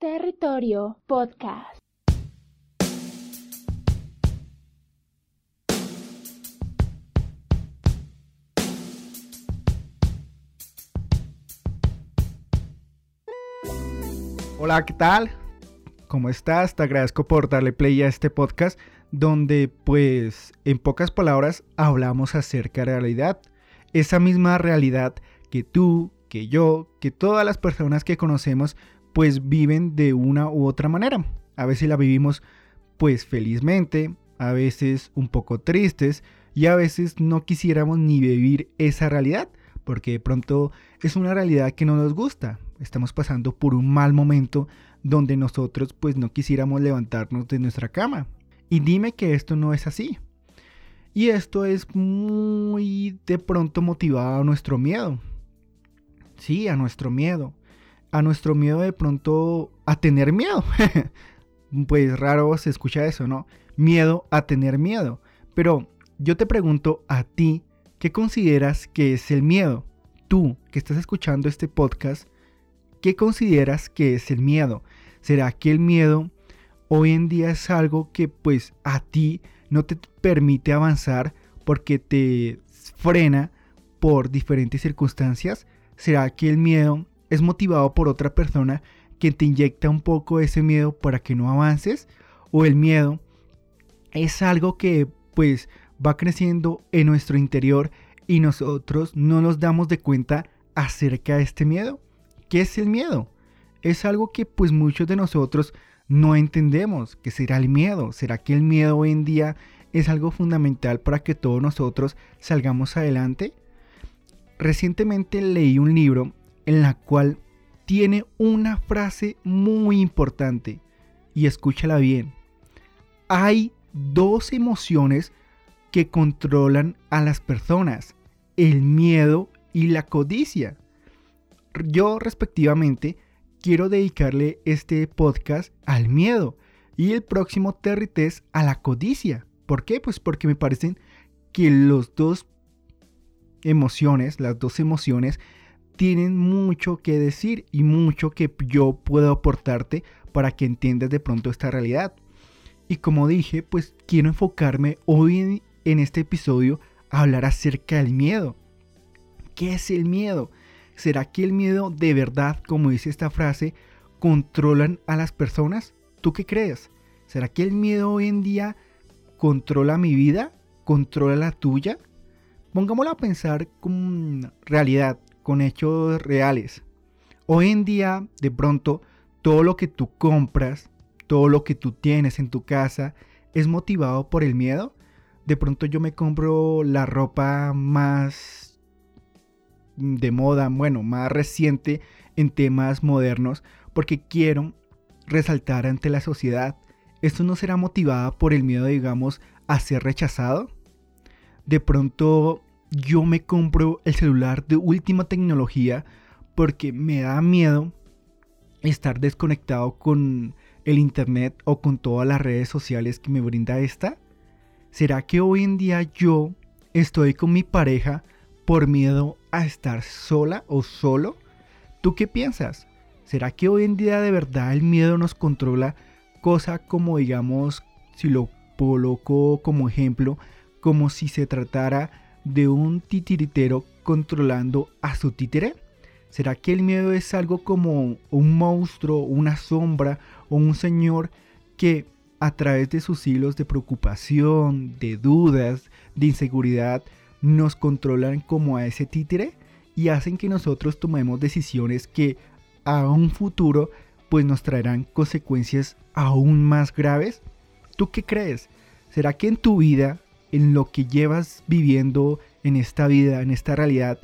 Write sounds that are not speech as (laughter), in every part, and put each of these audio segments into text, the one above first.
Territorio Podcast. Hola, ¿qué tal? ¿Cómo estás? Te agradezco por darle play a este podcast donde pues en pocas palabras hablamos acerca de realidad. Esa misma realidad que tú, que yo, que todas las personas que conocemos pues viven de una u otra manera. A veces la vivimos pues felizmente, a veces un poco tristes y a veces no quisiéramos ni vivir esa realidad porque de pronto es una realidad que no nos gusta. Estamos pasando por un mal momento donde nosotros pues no quisiéramos levantarnos de nuestra cama. Y dime que esto no es así. Y esto es muy de pronto motivado a nuestro miedo. Sí, a nuestro miedo. A nuestro miedo de pronto a tener miedo. (laughs) pues raro se escucha eso, ¿no? Miedo a tener miedo. Pero yo te pregunto a ti, ¿qué consideras que es el miedo? Tú que estás escuchando este podcast, ¿qué consideras que es el miedo? ¿Será que el miedo hoy en día es algo que pues a ti no te permite avanzar porque te frena por diferentes circunstancias? ¿Será que el miedo es motivado por otra persona que te inyecta un poco ese miedo para que no avances? ¿O el miedo es algo que pues va creciendo en nuestro interior y nosotros no nos damos de cuenta acerca de este miedo? ¿Qué es el miedo? Es algo que pues muchos de nosotros no entendemos. ¿Qué será el miedo? ¿Será que el miedo hoy en día es algo fundamental para que todos nosotros salgamos adelante? Recientemente leí un libro en la cual tiene una frase muy importante y escúchala bien. Hay dos emociones que controlan a las personas, el miedo y la codicia. Yo respectivamente quiero dedicarle este podcast al miedo y el próximo Territés a la codicia. ¿Por qué? Pues porque me parecen que los dos emociones, las dos emociones, tienen mucho que decir y mucho que yo puedo aportarte para que entiendas de pronto esta realidad. Y como dije, pues quiero enfocarme hoy en, este episodio a hablar acerca del miedo. ¿Qué es el miedo? ¿Será que el miedo de verdad, como dice esta frase, controlan a las personas? ¿Tú qué crees? ¿Será que el miedo hoy en día controla mi vida? ¿Controla la tuya? Pongámoslo a pensar con realidad, con hechos reales. Hoy en día, de pronto, todo lo que tú compras, todo lo que tú tienes en tu casa, es motivado por el miedo. De pronto yo me compro la ropa más de moda, bueno, más reciente en temas modernos, porque quiero resaltar ante la sociedad. Esto no será motivado por el miedo, digamos, a ser rechazado. De pronto yo me compro el celular de última tecnología porque me da miedo estar desconectado con el internet o con todas las redes sociales que me brinda esta. ¿Será que hoy en día yo estoy con mi pareja por miedo a estar sola o solo? ¿Tú qué piensas? ¿Será que hoy en día de verdad el miedo nos controla? Cosa como digamos, si lo coloco como ejemplo, como si se tratara de un titiritero controlando a su títere? ¿Será que el miedo es algo como un monstruo, una sombra o un señor que a través de sus hilos de preocupación, de dudas, de inseguridad, nos controlan como a ese títere y hacen que nosotros tomemos decisiones que a un futuro pues nos traerán consecuencias aún más graves? ¿Tú qué crees? ¿Será que en tu vida en lo que llevas viviendo en esta vida, en esta realidad,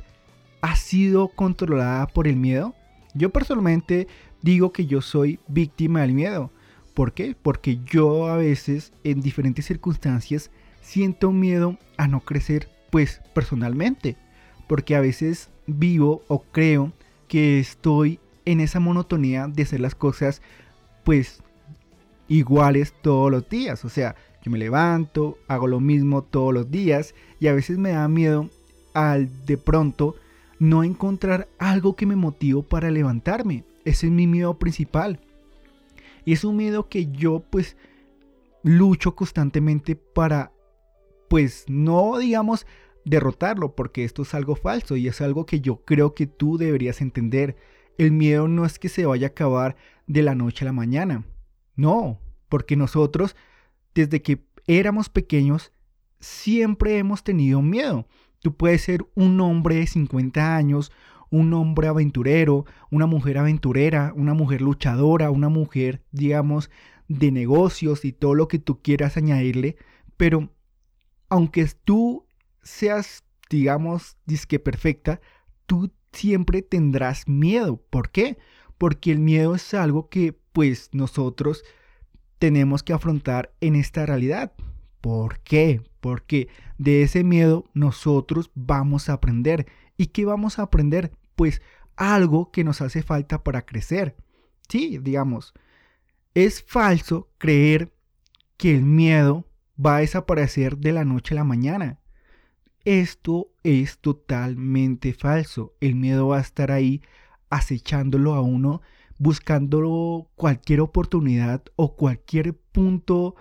ha sido controlada por el miedo? Yo personalmente digo que yo soy víctima del miedo. ¿Por qué? Porque yo a veces en diferentes circunstancias siento miedo a no crecer pues personalmente. Porque a veces vivo o creo que estoy en esa monotonía de hacer las cosas pues iguales todos los días. O sea, yo me levanto, hago lo mismo todos los días y a veces me da miedo al de pronto no encontrar algo que me motive para levantarme. Ese es mi miedo principal. Y es un miedo que yo pues lucho constantemente para pues no digamos derrotarlo, porque esto es algo falso y es algo que yo creo que tú deberías entender. El miedo no es que se vaya a acabar de la noche a la mañana. No, porque nosotros desde que éramos pequeños siempre hemos tenido miedo. Tú puedes ser un hombre de 50 años, un hombre aventurero, una mujer aventurera, una mujer luchadora, una mujer, digamos, de negocios y todo lo que tú quieras añadirle, pero aunque tú seas, digamos, disque perfecta, tú siempre tendrás miedo. ¿Por qué? Porque el miedo es algo que pues nosotros tenemos que afrontar en esta realidad. ¿Por qué? Porque de ese miedo nosotros vamos a aprender. ¿Y qué vamos a aprender? Pues algo que nos hace falta para crecer. Sí, digamos, es falso creer que el miedo va a desaparecer de la noche a la mañana. Esto es totalmente falso. El miedo va a estar ahí acechándolo a uno, buscando cualquier oportunidad o cualquier punto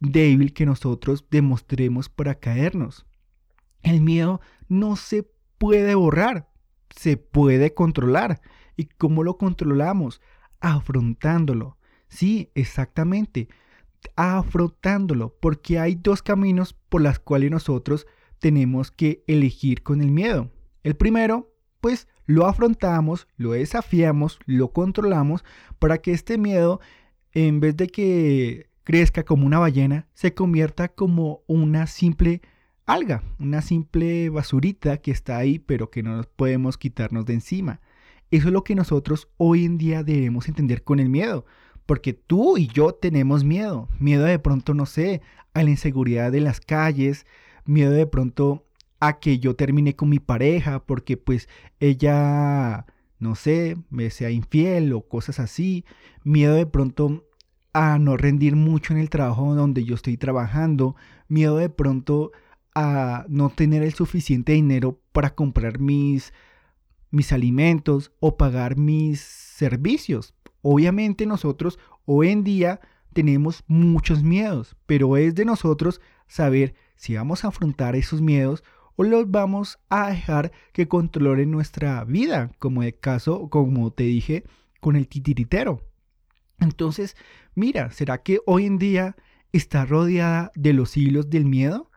débil que nosotros demostremos para caernos. El miedo no se puede borrar, se puede controlar. ¿Y cómo lo controlamos? Afrontándolo. Sí, exactamente afrontándolo, porque hay dos caminos por los cuales nosotros tenemos que elegir con el miedo. El primero, pues lo afrontamos, lo desafiamos, lo controlamos para que este miedo, en vez de que crezca como una ballena, se convierta como una simple alga, una simple basurita que está ahí pero que no podemos quitarnos de encima. Eso es lo que nosotros hoy en día debemos entender con el miedo. Porque tú y yo tenemos miedo. Miedo de pronto, no sé, a la inseguridad de las calles. Miedo de pronto a que yo termine con mi pareja porque pues ella, no sé, me sea infiel o cosas así. Miedo de pronto a no rendir mucho en el trabajo donde yo estoy trabajando. Miedo de pronto a no tener el suficiente dinero para comprar mis, mis alimentos o pagar mis servicios. Obviamente nosotros hoy en día tenemos muchos miedos, pero es de nosotros saber si vamos a afrontar esos miedos o los vamos a dejar que controlen nuestra vida, como el caso, como te dije, con el titiritero. Entonces, mira, ¿será que hoy en día está rodeada de los hilos del miedo?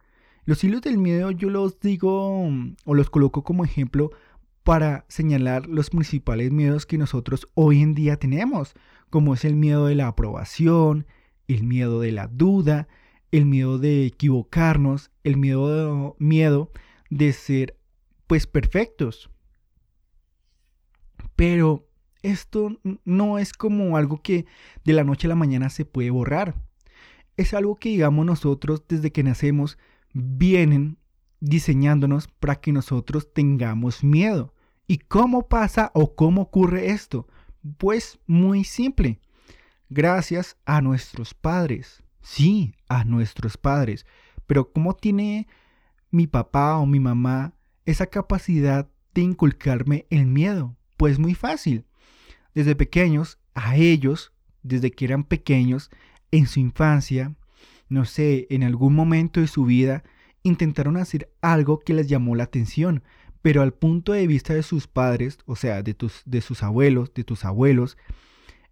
Los hilos del miedo yo los digo o los coloco como ejemplo para señalar los principales miedos que nosotros hoy en día tenemos, como es el miedo de la aprobación, el miedo de la duda, el miedo de equivocarnos, el miedo miedo de ser pues perfectos. Pero esto no es como algo que de la noche a la mañana se puede borrar. Es algo que digamos nosotros desde que nacemos vienen diseñándonos para que nosotros tengamos miedo. ¿Y cómo pasa o cómo ocurre esto? Pues muy simple. Gracias a nuestros padres. Sí, a nuestros padres. Pero ¿cómo tiene mi papá o mi mamá esa capacidad de inculcarme el miedo? Pues muy fácil. Desde pequeños, a ellos, desde que eran pequeños, en su infancia, no sé, en algún momento de su vida, intentaron hacer algo que les llamó la atención, pero al punto de vista de sus padres, o sea, de, tus, de sus abuelos, de tus abuelos,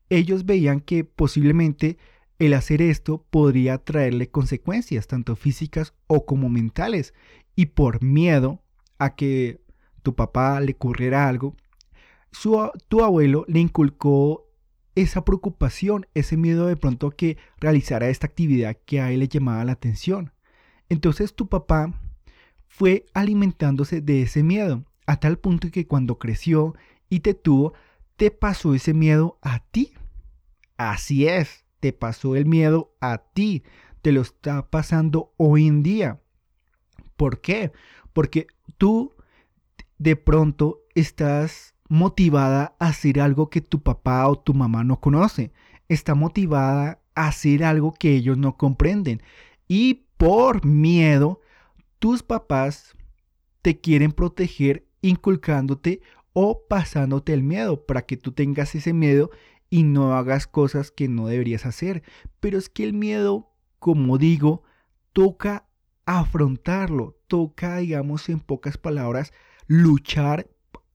ellos veían que posiblemente el hacer esto podría traerle consecuencias, tanto físicas o como mentales, y por miedo a que tu papá le ocurriera algo, su, tu abuelo le inculcó esa preocupación, ese miedo de pronto que realizara esta actividad que a él le llamaba la atención. Entonces tu papá fue alimentándose de ese miedo, a tal punto que cuando creció y te tuvo, te pasó ese miedo a ti. Así es, te pasó el miedo a ti, te lo está pasando hoy en día. ¿Por qué? Porque tú de pronto estás motivada a hacer algo que tu papá o tu mamá no conoce. Está motivada a hacer algo que ellos no comprenden. Y por miedo, tus papás te quieren proteger inculcándote o pasándote el miedo para que tú tengas ese miedo y no hagas cosas que no deberías hacer. Pero es que el miedo, como digo, toca afrontarlo, toca, digamos, en pocas palabras, luchar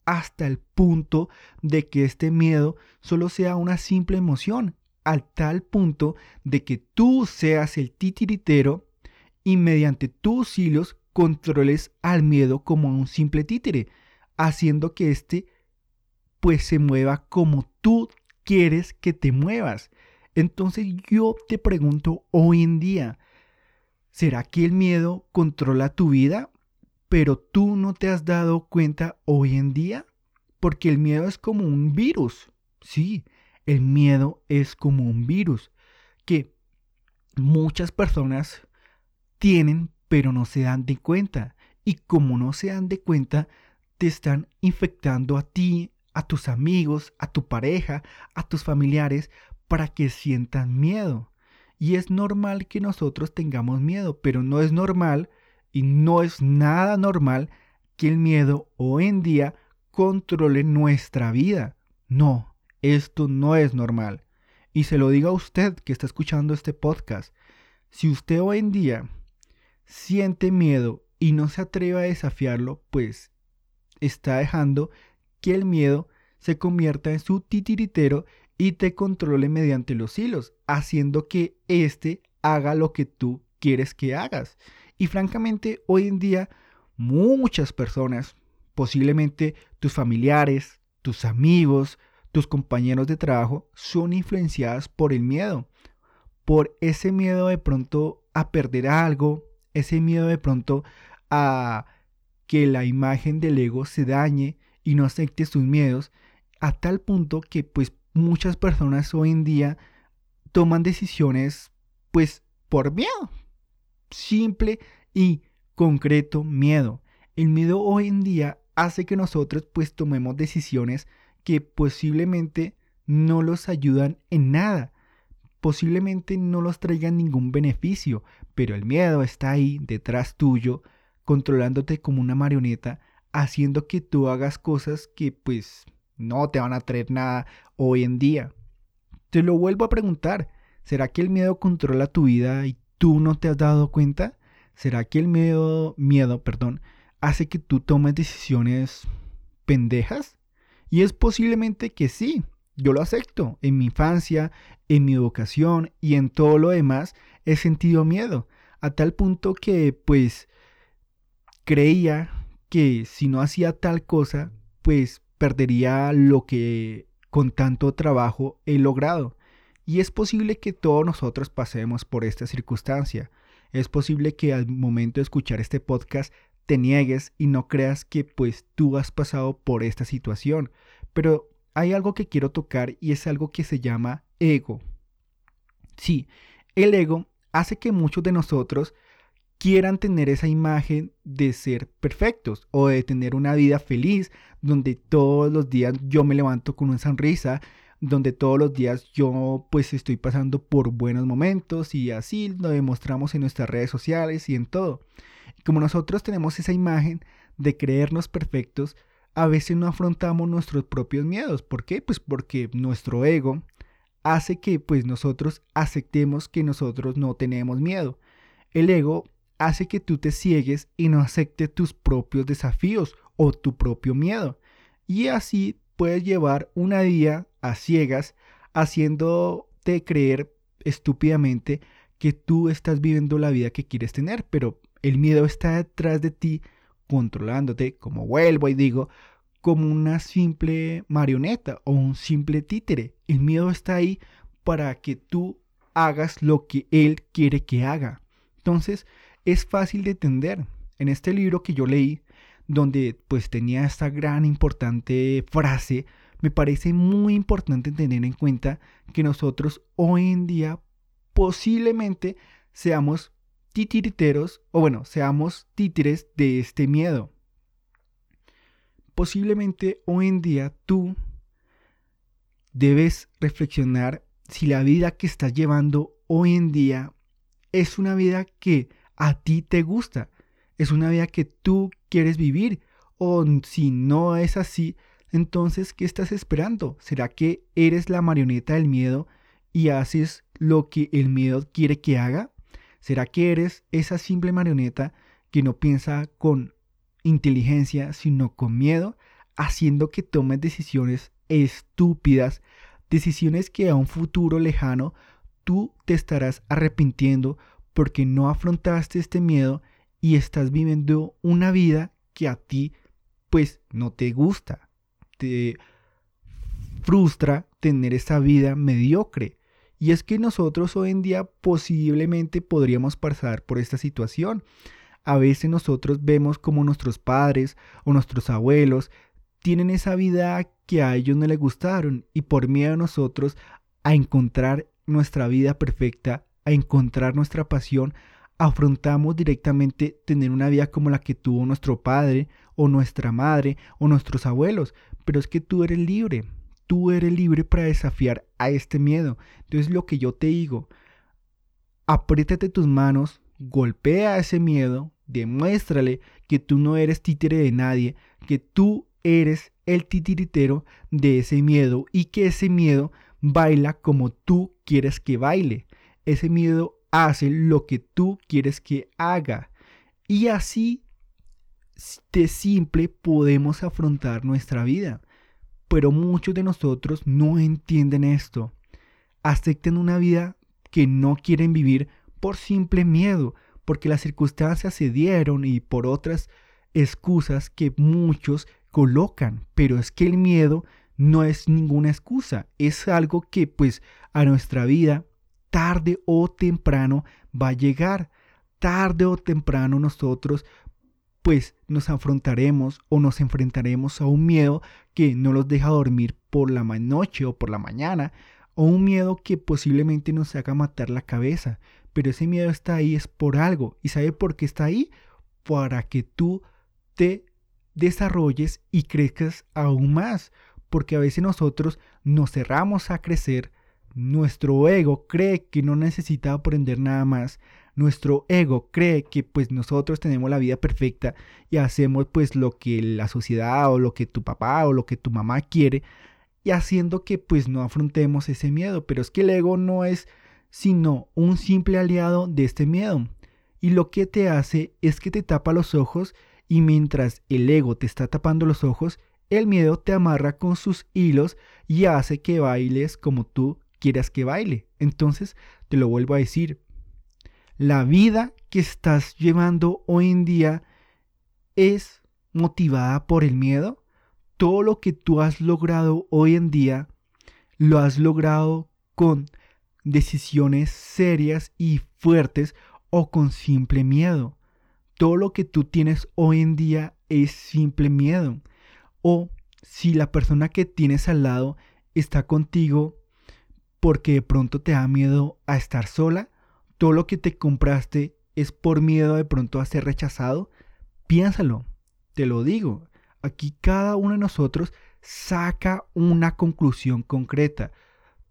hasta el punto de que este miedo solo sea una simple emoción, al tal punto de que tú seas el titiritero y mediante tus hilos controles al miedo como un simple títere, haciendo que éste pues se mueva como tú quieres que te muevas. Entonces yo te pregunto hoy en día, ¿será que el miedo controla tu vida? Pero tú no te has dado cuenta hoy en día? Porque el miedo es como un virus. Sí, el miedo es como un virus que muchas personas tienen pero no se dan de cuenta. Y como no se dan de cuenta, te están infectando a ti, a tus amigos, a tu pareja, a tus familiares, para que sientan miedo. Y es normal que nosotros tengamos miedo, pero no es normal y no es nada normal que el miedo hoy en día controle nuestra vida. No, esto no es normal. Y se lo digo a usted que está escuchando este podcast. Si usted hoy en día siente miedo y no se atreve a desafiarlo, pues está dejando que el miedo se convierta en su titiritero y te controle mediante los hilos, haciendo que éste haga lo que tú quieres que hagas. Y francamente, hoy en día, muchas personas, posiblemente tus familiares, tus amigos, tus compañeros de trabajo, son influenciadas por el miedo. Por ese miedo de pronto a perder algo, ese miedo de pronto a que la imagen del ego se dañe y no acepte sus miedos, a tal punto que pues muchas personas hoy en día toman decisiones pues por miedo. Simple y concreto miedo. El miedo hoy en día hace que nosotros pues tomemos decisiones que posiblemente no los ayudan en nada posiblemente no los traigan ningún beneficio, pero el miedo está ahí detrás tuyo, controlándote como una marioneta, haciendo que tú hagas cosas que pues no te van a traer nada hoy en día. Te lo vuelvo a preguntar, ¿será que el miedo controla tu vida y tú no te has dado cuenta? ¿Será que el miedo, miedo, perdón, hace que tú tomes decisiones pendejas? Y es posiblemente que sí, yo lo acepto. En mi infancia, en mi educación y en todo lo demás he sentido miedo. A tal punto que pues creía que si no hacía tal cosa, pues perdería lo que con tanto trabajo he logrado. Y es posible que todos nosotros pasemos por esta circunstancia. Es posible que al momento de escuchar este podcast te niegues y no creas que pues tú has pasado por esta situación. Pero hay algo que quiero tocar y es algo que se llama ego. Sí, el ego hace que muchos de nosotros quieran tener esa imagen de ser perfectos o de tener una vida feliz donde todos los días yo me levanto con una sonrisa, donde todos los días yo pues estoy pasando por buenos momentos y así lo demostramos en nuestras redes sociales y en todo. Como nosotros tenemos esa imagen de creernos perfectos, a veces no afrontamos nuestros propios miedos. ¿Por qué? Pues porque nuestro ego hace que pues nosotros aceptemos que nosotros no tenemos miedo. El ego hace que tú te ciegues y no aceptes tus propios desafíos o tu propio miedo. Y así puedes llevar una vida a ciegas haciéndote creer estúpidamente que tú estás viviendo la vida que quieres tener, pero el miedo está detrás de ti controlándote, como vuelvo y digo, como una simple marioneta o un simple títere. El miedo está ahí para que tú hagas lo que él quiere que haga. Entonces, es fácil de entender. En este libro que yo leí, donde pues tenía esta gran importante frase, me parece muy importante tener en cuenta que nosotros hoy en día posiblemente seamos titiriteros, o bueno, seamos títeres de este miedo. Posiblemente hoy en día tú debes reflexionar si la vida que estás llevando hoy en día es una vida que a ti te gusta, es una vida que tú quieres vivir, o si no es así, Entonces, ¿qué estás esperando? ¿Será que eres la marioneta del miedo y haces lo que el miedo quiere que haga? ¿Será que eres esa simple marioneta que no piensa con inteligencia, sino con miedo, haciendo que tomes decisiones estúpidas, decisiones que a un futuro lejano tú te estarás arrepintiendo porque no afrontaste este miedo y estás viviendo una vida que a ti pues no te gusta, te frustra tener esa vida mediocre. Y es que nosotros hoy en día posiblemente podríamos pasar por esta situación. A veces nosotros vemos como nuestros padres o nuestros abuelos tienen esa vida que a ellos no les gustaron y por miedo a nosotros a encontrar nuestra vida perfecta, a encontrar nuestra pasión, afrontamos directamente tener una vida como la que tuvo nuestro padre o nuestra madre o nuestros abuelos. Pero es que tú eres libre, tú eres libre para desafiar a este miedo. Entonces lo que yo te digo, apriétate tus manos, golpea ese miedo, demuéstrale que tú no eres títere de nadie, que tú eres el titiritero de ese miedo y que ese miedo baila como tú quieres que baile. Ese miedo hace lo que tú quieres que haga. Y así de simple podemos afrontar nuestra vida. Pero muchos de nosotros no entienden esto. Aceptan una vida que no quieren vivir por simple miedo, porque las circunstancias se dieron y por otras excusas que muchos colocan. Pero es que el miedo no es ninguna excusa, es algo que pues a nuestra vida tarde o temprano va a llegar. Tarde o temprano nosotros pues nos afrontaremos o nos enfrentaremos a un miedo que no los deja dormir por la noche o por la mañana, o un miedo que posiblemente nos haga matar la cabeza. Pero ese miedo está ahí es por algo. ¿Y sabe por qué está ahí? Para que tú te desarrolles y crezcas aún más. Porque a veces nosotros nos cerramos a crecer, nuestro ego cree que no necesita aprender nada más. Nuestro ego cree que pues nosotros tenemos la vida perfecta y hacemos pues lo que la sociedad o lo que tu papá o lo que tu mamá quiere y haciendo que pues no afrontemos ese miedo. Pero es que el ego no es sino un simple aliado de este miedo. Y lo que te hace es que te tapa los ojos y mientras el ego te está tapando los ojos, el miedo te amarra con sus hilos y hace que bailes como tú quieras que baile. Entonces, te lo vuelvo a decir, la vida que estás llevando hoy en día es motivada por el miedo. Todo lo que tú has logrado hoy en día lo has logrado con decisiones serias y fuertes o con simple miedo. Todo lo que tú tienes hoy en día es simple miedo. O si la persona que tienes al lado está contigo porque de pronto te da miedo a estar sola, todo lo que te compraste es por miedo de pronto a ser rechazado, piénsalo, te lo digo, aquí cada uno de nosotros saca una conclusión concreta.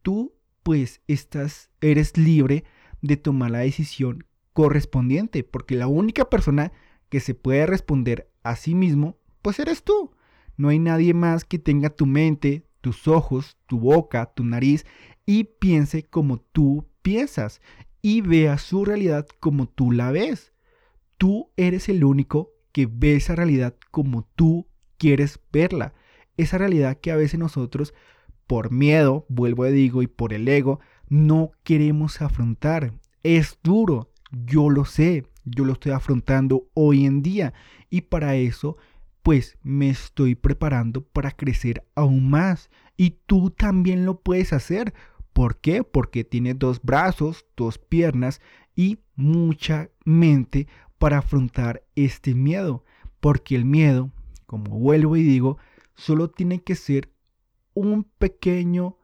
Tú pues estás eres libre de tomar la decisión correspondiente, porque la única persona que se puede responder a sí mismo, pues eres tú. No hay nadie más que tenga tu mente, tus ojos, tu boca, tu nariz y piense como tú piensas y vea su realidad como tú la ves. Tú eres el único que ve esa realidad como tú quieres verla. Esa realidad que a veces nosotros, por miedo, vuelvo a digo, y por el ego, no queremos afrontar. Es duro, yo lo sé, yo lo estoy afrontando hoy en día y para eso pues me estoy preparando para crecer aún más. Y tú también lo puedes hacer. ¿Por qué? Porque tienes dos brazos, dos piernas y mucha mente para afrontar este miedo. Porque el miedo, como vuelvo y digo, solo tiene que ser un pequeño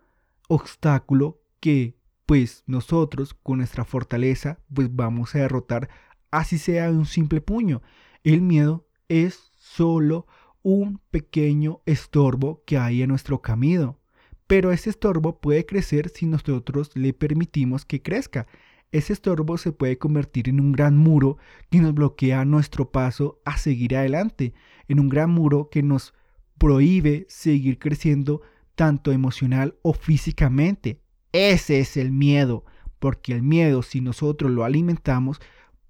obstáculo que pues nosotros con nuestra fortaleza pues vamos a derrotar así sea un simple puño. El miedo es solo un pequeño estorbo que hay en nuestro camino. Pero ese estorbo puede crecer si nosotros le permitimos que crezca. Ese estorbo se puede convertir en un gran muro que nos bloquea nuestro paso a seguir adelante, en un gran muro que nos prohíbe seguir creciendo tanto emocional o físicamente. Ese es el miedo, porque el miedo, si nosotros lo alimentamos,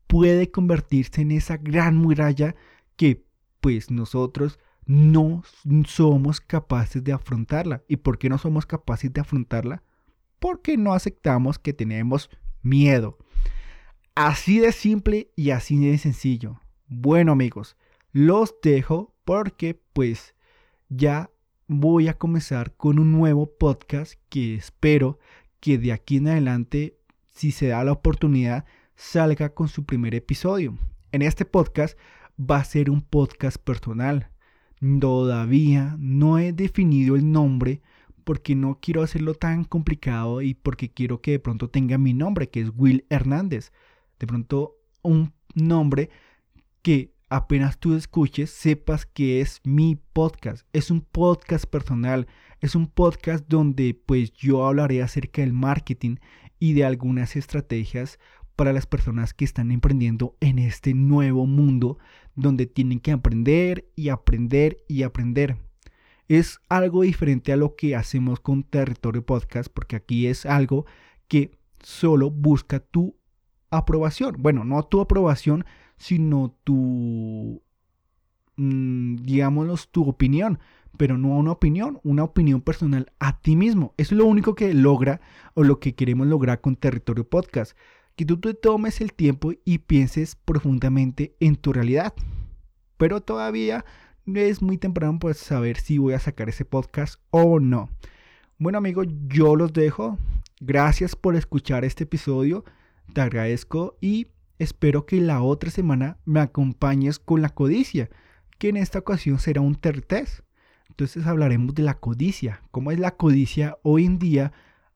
puede convertirse en esa gran muralla que pues nosotros no somos capaces de afrontarla. ¿Y por qué no somos capaces de afrontarla? Porque no aceptamos que tenemos miedo. Así de simple y así de sencillo. Bueno amigos, los dejo porque pues ya voy a comenzar con un nuevo podcast que espero que de aquí en adelante, si se da la oportunidad, salga con su primer episodio. En este podcast va a ser un podcast personal. Todavía no he definido el nombre porque no quiero hacerlo tan complicado y porque quiero que de pronto tenga mi nombre, que es Will Hernández. De pronto un nombre que apenas tú escuches sepas que es mi podcast. Es un podcast personal, es un podcast donde pues yo hablaré acerca del marketing y de algunas estrategias para las personas que están emprendiendo en este nuevo mundo donde tienen que aprender y aprender y aprender. Es algo diferente a lo que hacemos con Territorio Podcast porque aquí es algo que solo busca tu aprobación. Bueno, no tu aprobación, sino tu, mm, digámoslo, tu opinión, pero no una opinión, una opinión personal a ti mismo. Es lo único que logra o lo que queremos lograr con Territorio Podcast. Que tú te tomes el tiempo y pienses profundamente en tu realidad. Pero todavía es muy temprano para saber si voy a sacar ese podcast o no. Bueno amigos, yo los dejo. Gracias por escuchar este episodio. Te agradezco y espero que la otra semana me acompañes con la codicia, que en esta ocasión será un tertest. Entonces hablaremos de la codicia, cómo es la codicia hoy en día,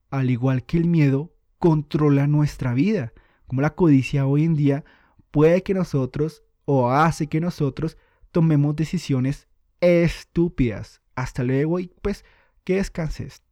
al igual que el miedo, controla nuestra vida, cómo la codicia hoy en día puede que nosotros o hace que nosotros tomemos decisiones estúpidas. Hasta luego y pues que descanses.